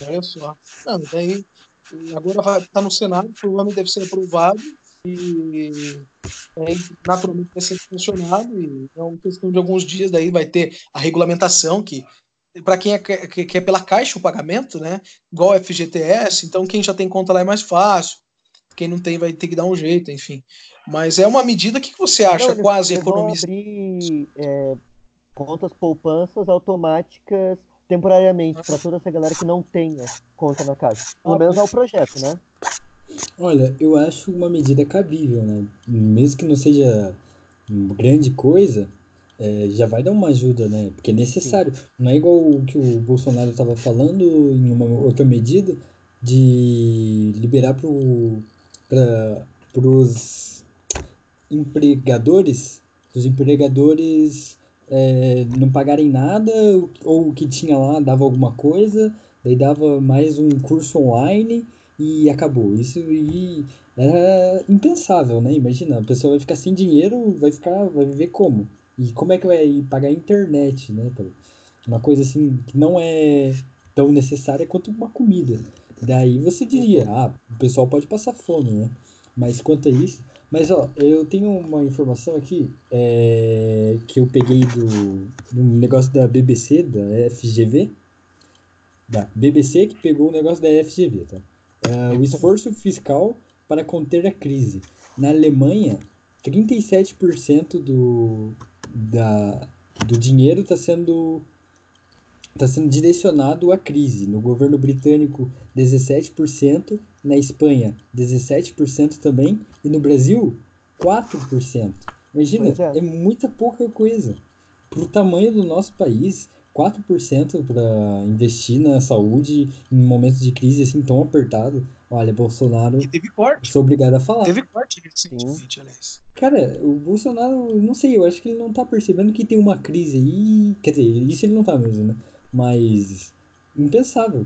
Olha só. Não, daí, agora vai estar tá no Senado, provavelmente deve ser aprovado e é, naturalmente vai ser funcionado e é uma questão de alguns dias, daí vai ter a regulamentação que para quem é, que, que, é pela caixa o pagamento, né? Igual FGTS, então quem já tem conta lá é mais fácil. Quem não tem vai ter que dar um jeito, enfim. Mas é uma medida que, que você acha não, quase economista. Abrir, é, contas poupanças automáticas temporariamente para toda essa galera que não tenha conta na Caixa. Pelo menos é o projeto, né? Olha, eu acho uma medida cabível, né? Mesmo que não seja grande coisa, é, já vai dar uma ajuda, né? Porque é necessário. Sim. Não é igual o que o Bolsonaro estava falando em uma outra medida de liberar para os empregadores, os empregadores é, não pagarem nada, ou o que tinha lá dava alguma coisa, daí dava mais um curso online e acabou. Isso e era impensável, né? Imagina, a pessoa vai ficar sem dinheiro, vai ficar, vai viver como? E como é que vai pagar a internet, né? Uma coisa assim que não é tão necessária quanto uma comida. Daí você diria, ah, o pessoal pode passar fome, né? Mas quanto a isso, mas, ó, eu tenho uma informação aqui é, que eu peguei do, do negócio da BBC, da FGV. Da BBC que pegou o negócio da FGV, tá? É, o esforço fiscal para conter a crise. Na Alemanha, 37% do, da, do dinheiro está sendo está sendo direcionado à crise. No governo britânico, 17%, na Espanha, 17% também, e no Brasil, 4%. Imagina, é. é muita pouca coisa. Para o tamanho do nosso país, 4% para investir na saúde em momentos de crise assim tão apertado. Olha, Bolsonaro. E teve corte. Sou obrigado a falar. Teve corte recentemente, aliás. Cara, o Bolsonaro, não sei, eu acho que ele não tá percebendo que tem uma crise aí. Quer dizer, isso ele não tá mesmo, né? Mas. Impensável.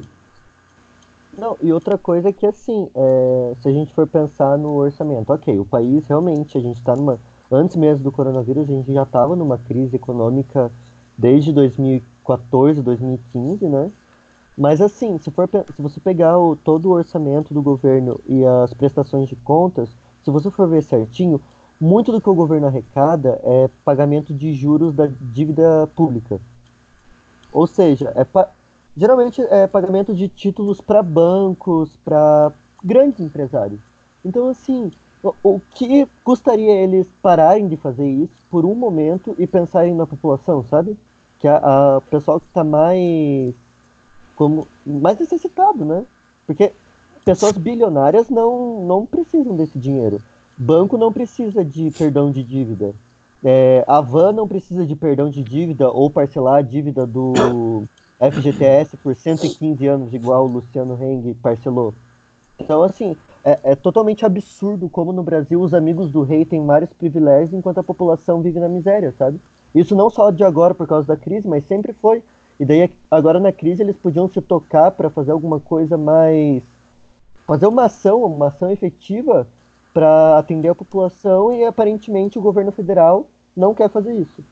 Não, e outra coisa é que assim, é, se a gente for pensar no orçamento, ok, o país realmente, a gente está numa. Antes mesmo do coronavírus, a gente já estava numa crise econômica desde 2014, 2015, né? Mas assim, se, for, se você pegar o, todo o orçamento do governo e as prestações de contas, se você for ver certinho, muito do que o governo arrecada é pagamento de juros da dívida pública. Ou seja, é geralmente é pagamento de títulos para bancos, para grandes empresários. Então, assim, o, o que custaria eles pararem de fazer isso por um momento e pensarem na população, sabe? Que a, a pessoal que está mais como mais necessitado, né? Porque pessoas bilionárias não, não precisam desse dinheiro. Banco não precisa de perdão de dívida. É, a Van não precisa de perdão de dívida ou parcelar a dívida do FGTS por 115 anos, igual o Luciano Heng parcelou. Então, assim, é, é, totalmente absurdo como no Brasil os amigos do rei têm vários privilégios enquanto a população vive na miséria, sabe? Isso não só de agora por causa da crise, mas sempre foi. E daí, agora na crise, eles podiam se tocar para fazer alguma coisa mais. fazer uma ação, uma ação efetiva para atender a população e aparentemente o governo federal não quer fazer isso.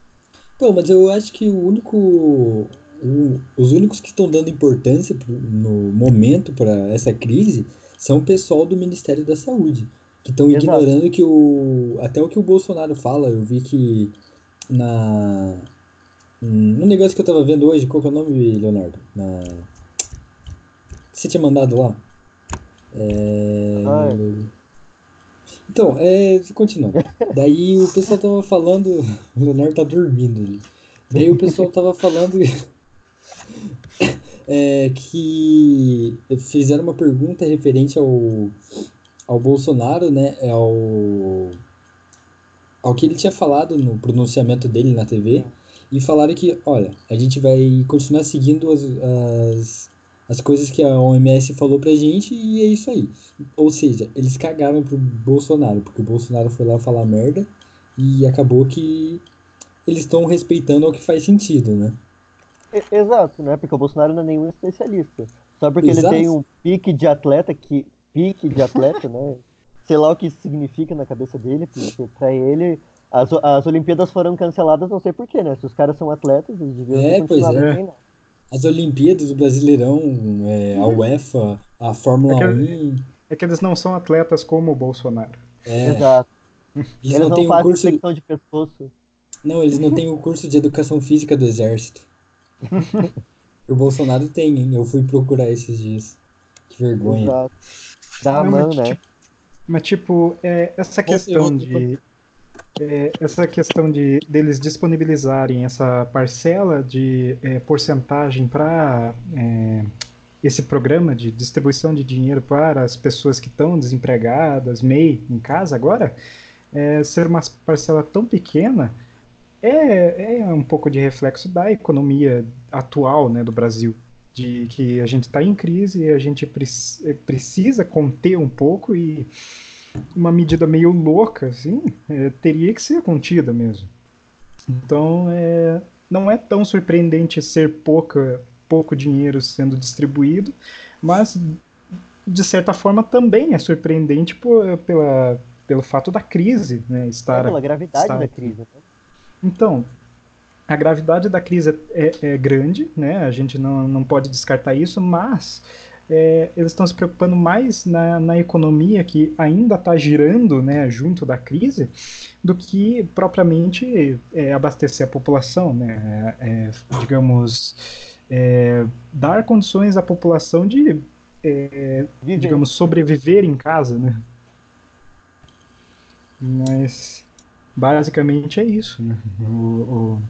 Então, mas eu acho que o único. O, os únicos que estão dando importância pro, no momento para essa crise são o pessoal do Ministério da Saúde, que estão ignorando que o. Até o que o Bolsonaro fala, eu vi que na. No negócio que eu tava vendo hoje, qual que é o nome, Leonardo? Na. Você tinha mandado lá? É... Então, é, continuando. Daí o pessoal tava falando. O Leonardo tá dormindo ali. Daí o pessoal tava falando é, que fizeram uma pergunta referente ao, ao Bolsonaro, né? Ao, ao que ele tinha falado no pronunciamento dele na TV. E falaram que, olha, a gente vai continuar seguindo as, as as coisas que a OMS falou pra gente e é isso aí. Ou seja, eles cagaram pro Bolsonaro, porque o Bolsonaro foi lá falar merda e acabou que eles estão respeitando o que faz sentido, né? Exato, né? Porque o Bolsonaro não é nenhum especialista. Só porque Exato. ele tem um pique de atleta que. Pique de atleta, né? Sei lá o que isso significa na cabeça dele, porque pra ele as, as Olimpíadas foram canceladas, não sei porquê, né? Se os caras são atletas, eles deviam é, pois é as Olimpíadas, o Brasileirão, é, a UEFA, a Fórmula é que, 1. É que eles não são atletas como o Bolsonaro. É. Exato. Eles, eles não, não têm o curso de pescoço. Não, eles não têm o curso de educação física do exército. o Bolsonaro tem, hein? Eu fui procurar esses dias. Que vergonha. Exato. Dá a mão, né? Tipo, mas tipo, é, essa questão de é, essa questão de deles disponibilizarem essa parcela de é, porcentagem para é, esse programa de distribuição de dinheiro para as pessoas que estão desempregadas, MEI, em casa agora, é, ser uma parcela tão pequena é, é um pouco de reflexo da economia atual né, do Brasil de que a gente está em crise e a gente pre precisa conter um pouco e uma medida meio louca, assim, é, teria que ser contida mesmo. Então, é, não é tão surpreendente ser pouca, pouco dinheiro sendo distribuído, mas de certa forma também é surpreendente por, pela, pelo fato da crise, né, estar, é pela gravidade estar da crise. Né? Então, a gravidade da crise é, é, grande, né? A gente não, não pode descartar isso, mas é, eles estão se preocupando mais na, na economia que ainda está girando né, junto da crise do que propriamente é, abastecer a população, né, é, digamos, é, dar condições à população de, é, digamos, sobreviver em casa, né. Mas basicamente é isso, né? O, o,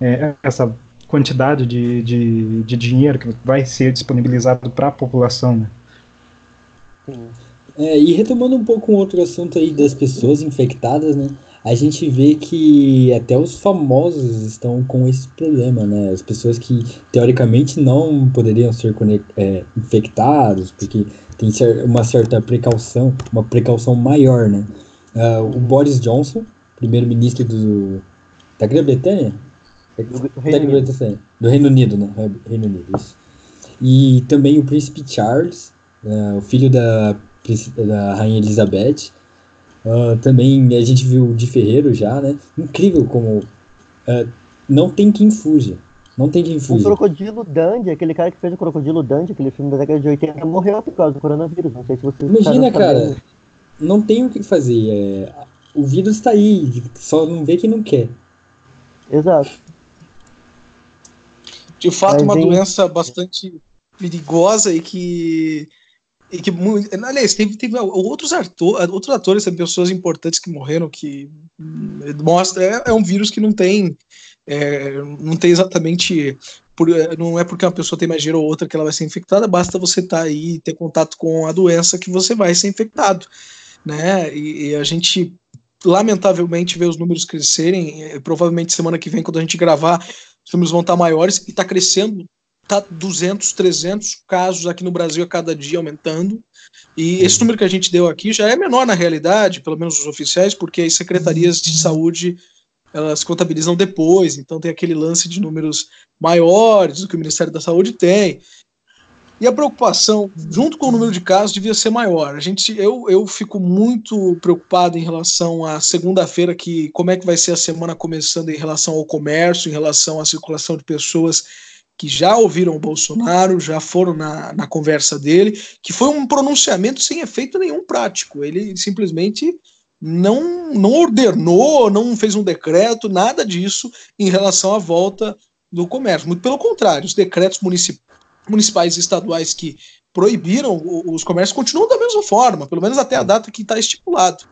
é, essa quantidade de, de, de dinheiro que vai ser disponibilizado para a população. Né? É, e retomando um pouco um outro assunto aí das pessoas infectadas, né? A gente vê que até os famosos estão com esse problema, né? As pessoas que teoricamente não poderiam ser é, infectados, porque tem uma certa precaução, uma precaução maior, né? Uh, o Boris Johnson, primeiro-ministro da Grã-Bretanha, do, Reino do Reino Unido, né? Reino Unido, isso. E também o príncipe Charles, uh, o filho da, da rainha Elizabeth. Uh, também a gente viu de Ferreiro já, né? Incrível como uh, não tem quem fuja. Não tem quem fuja. O Crocodilo Dandy, aquele cara que fez o Crocodilo Dandy, aquele filme da década de 80, morreu por causa do coronavírus. Não sei se vocês Imagina, cara, não tem o que fazer. É, o vírus está aí, só não vê quem não quer. Exato. De fato, Mas, uma hein? doença bastante perigosa e que. E que aliás, teve, teve outros, ator, outros atores, pessoas importantes que morreram, que mostra. É, é um vírus que não tem. É, não tem exatamente. Por, não é porque uma pessoa tem mais dinheiro ou outra que ela vai ser infectada, basta você estar tá aí e ter contato com a doença que você vai ser infectado. Né? E, e a gente lamentavelmente ver os números crescerem. É, provavelmente semana que vem, quando a gente gravar, os números vão estar maiores e está crescendo. Está 200, 300 casos aqui no Brasil a cada dia aumentando. E esse número que a gente deu aqui já é menor na realidade, pelo menos os oficiais, porque as secretarias de saúde elas contabilizam depois, então tem aquele lance de números maiores do que o Ministério da Saúde tem. E a preocupação, junto com o número de casos, devia ser maior. A gente, eu, eu fico muito preocupado em relação à segunda-feira, que como é que vai ser a semana começando em relação ao comércio, em relação à circulação de pessoas que já ouviram o Bolsonaro, já foram na, na conversa dele, que foi um pronunciamento sem efeito nenhum prático. Ele simplesmente não, não ordenou, não fez um decreto, nada disso em relação à volta do comércio. Muito pelo contrário, os decretos municipais municipais e estaduais que proibiram os comércios continuam da mesma forma, pelo menos até a data que está estipulado.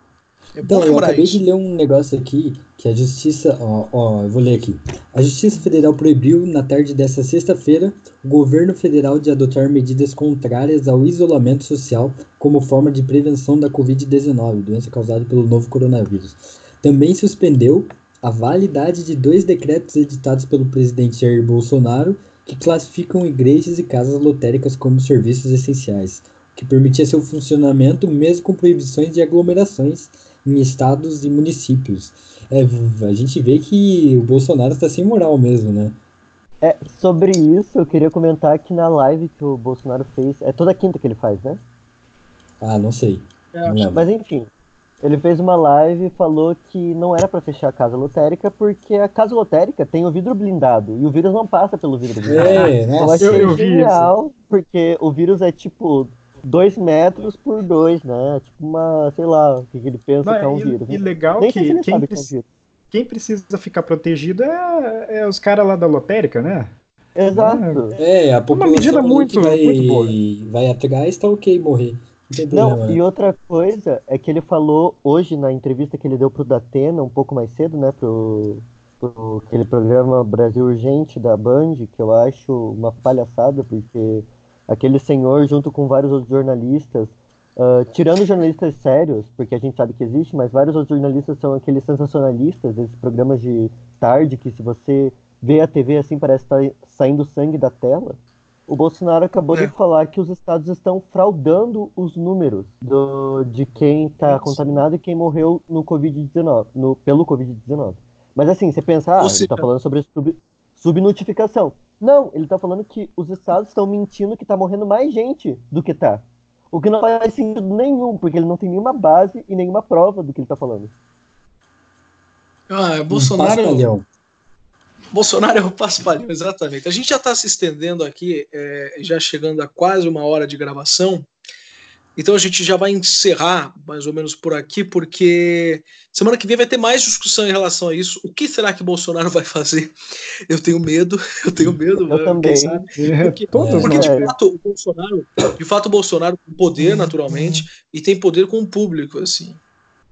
É então, eu acabei isso. de ler um negócio aqui que a Justiça, ó, ó, eu vou ler aqui. A Justiça Federal proibiu, na tarde dessa sexta-feira, o governo federal de adotar medidas contrárias ao isolamento social como forma de prevenção da Covid-19, doença causada pelo novo coronavírus. Também suspendeu a validade de dois decretos editados pelo presidente Jair Bolsonaro que classificam igrejas e casas lotéricas como serviços essenciais, o que permitia seu funcionamento mesmo com proibições de aglomerações em estados e municípios. É, a gente vê que o Bolsonaro está sem moral mesmo, né? É, sobre isso, eu queria comentar que na live que o Bolsonaro fez, é toda quinta que ele faz, né? Ah, não sei. É, não mas enfim, ele fez uma live e falou que não era para fechar a casa lotérica porque a casa lotérica tem o vidro blindado e o vírus não passa pelo vidro blindado. É, nossa, eu, eu vi genial, isso. porque o vírus é tipo dois metros por dois, né? Tipo uma, sei lá, o que, ele pensa não, que é um e, vírus. E legal Nem que, quem, que é um quem precisa ficar protegido é, é os caras lá da lotérica, né? Exato. É, a população uma medida muito, vai, muito boa. vai atrás, tá ok morrer. Não, e outra coisa é que ele falou hoje na entrevista que ele deu pro Datena, um pouco mais cedo, né, pro, pro aquele programa Brasil Urgente da Band, que eu acho uma palhaçada, porque aquele senhor, junto com vários outros jornalistas, uh, tirando jornalistas sérios, porque a gente sabe que existe, mas vários outros jornalistas são aqueles sensacionalistas, esses programas de tarde que se você vê a TV assim parece estar tá saindo sangue da tela. O Bolsonaro acabou é. de falar que os estados estão fraudando os números do, de quem está contaminado e quem morreu no Covid-19, no, pelo Covid-19. Mas assim, você pensa, ah, ele está falando sobre sub, subnotificação. Não, ele está falando que os estados estão mentindo que está morrendo mais gente do que está. O que não faz sentido nenhum, porque ele não tem nenhuma base e nenhuma prova do que ele está falando. Ah, Bolsonaro. Bolsonaro é o paspalhão, exatamente. A gente já está se estendendo aqui, é, já chegando a quase uma hora de gravação. Então a gente já vai encerrar mais ou menos por aqui, porque semana que vem vai ter mais discussão em relação a isso. O que será que Bolsonaro vai fazer? Eu tenho medo, eu tenho medo. Eu também. Porque, porque de fato o Bolsonaro, de fato o Bolsonaro tem poder naturalmente e tem poder com o público, assim,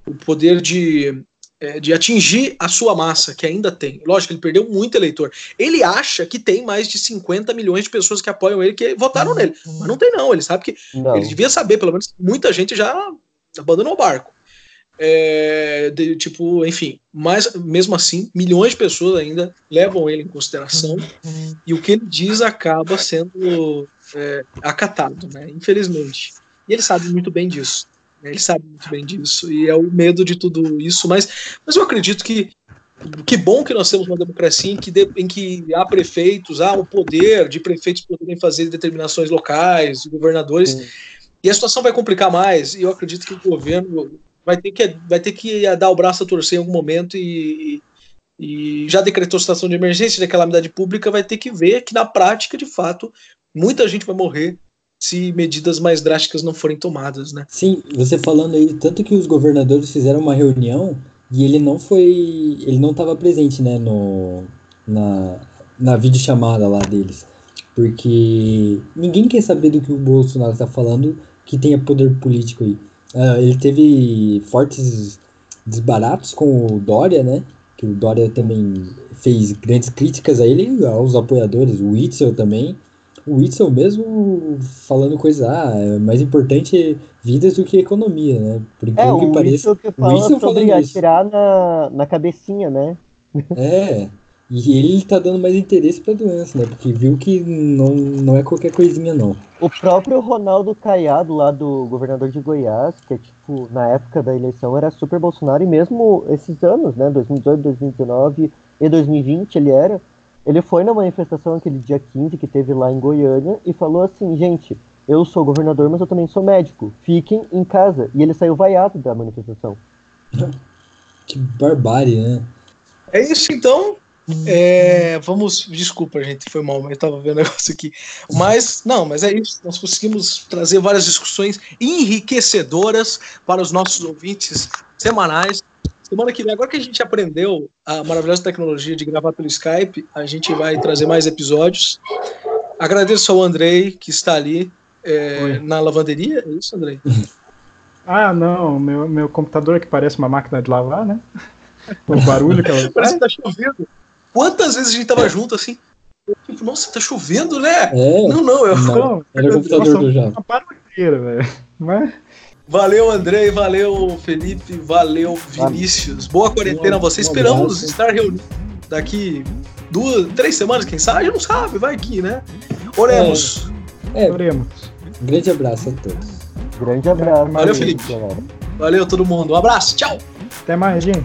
o poder de é, de atingir a sua massa, que ainda tem. Lógico, ele perdeu muito eleitor. Ele acha que tem mais de 50 milhões de pessoas que apoiam ele, que votaram nele. Mas não tem, não. Ele sabe que. Não. Ele devia saber, pelo menos, muita gente já abandonou o barco. É, de, tipo, enfim, mas mesmo assim, milhões de pessoas ainda levam ele em consideração e o que ele diz acaba sendo é, acatado, né? Infelizmente. E ele sabe muito bem disso. Ele sabe muito bem disso e é o medo de tudo isso. Mas, mas eu acredito que que bom que nós temos uma democracia em que, de, em que há prefeitos, há o poder de prefeitos poderem fazer determinações locais, governadores. Sim. E a situação vai complicar mais. E eu acredito que o governo vai ter que, vai ter que dar o braço a torcer em algum momento e, e já decretou situação de emergência, de calamidade pública, vai ter que ver que na prática, de fato, muita gente vai morrer se medidas mais drásticas não forem tomadas, né? Sim, você falando aí, tanto que os governadores fizeram uma reunião e ele não foi, ele não estava presente, né, no, na, na videochamada lá deles, porque ninguém quer saber do que o Bolsonaro está falando que tenha poder político aí. Uh, ele teve fortes desbaratos com o Dória, né? Que o Dória também fez grandes críticas a ele, aos apoiadores, o Witzel também. O Witzel mesmo falando coisa, ah, é mais importante vidas do que economia, né? Por é, o que pareça. Que fala o Witzel sobre atirar na, na cabecinha, né? É, e ele tá dando mais interesse pra doença, né? Porque viu que não, não é qualquer coisinha, não. O próprio Ronaldo Caiado, lá do governador de Goiás, que é tipo, na época da eleição era super Bolsonaro, e mesmo esses anos, né? 2018, 2019 e 2020 ele era. Ele foi na manifestação aquele dia 15 que teve lá em Goiânia e falou assim, gente, eu sou governador, mas eu também sou médico. Fiquem em casa. E ele saiu vaiado da manifestação. que barbárie, né? É isso então. É, vamos, desculpa, gente, foi mal, mas eu tava vendo o negócio aqui. Mas, não, mas é isso. Nós conseguimos trazer várias discussões enriquecedoras para os nossos ouvintes semanais. Semana que vem, agora que a gente aprendeu a maravilhosa tecnologia de gravar pelo Skype, a gente vai trazer mais episódios. Agradeço ao Andrei, que está ali é, na lavanderia. É isso, Andrei? Ah, não, meu, meu computador que parece uma máquina de lavar, né? O barulho que ela Parece que tá chovendo. Quantas vezes a gente tava junto assim? Tipo, nossa, tá chovendo, né? É, não, não, eu não. Era o computador do já. velho. Mas... Valeu, Andrei, valeu, Felipe, valeu, Vinícius. Boa quarentena a você. Esperamos estar reunidos daqui duas, três semanas, quem sabe? A gente não sabe, vai aqui, né? Oremos. É, é. Oremos. Grande abraço a todos. Grande abraço. Valeu, Felipe. Valeu, todo mundo. Um abraço, tchau. Até mais, gente.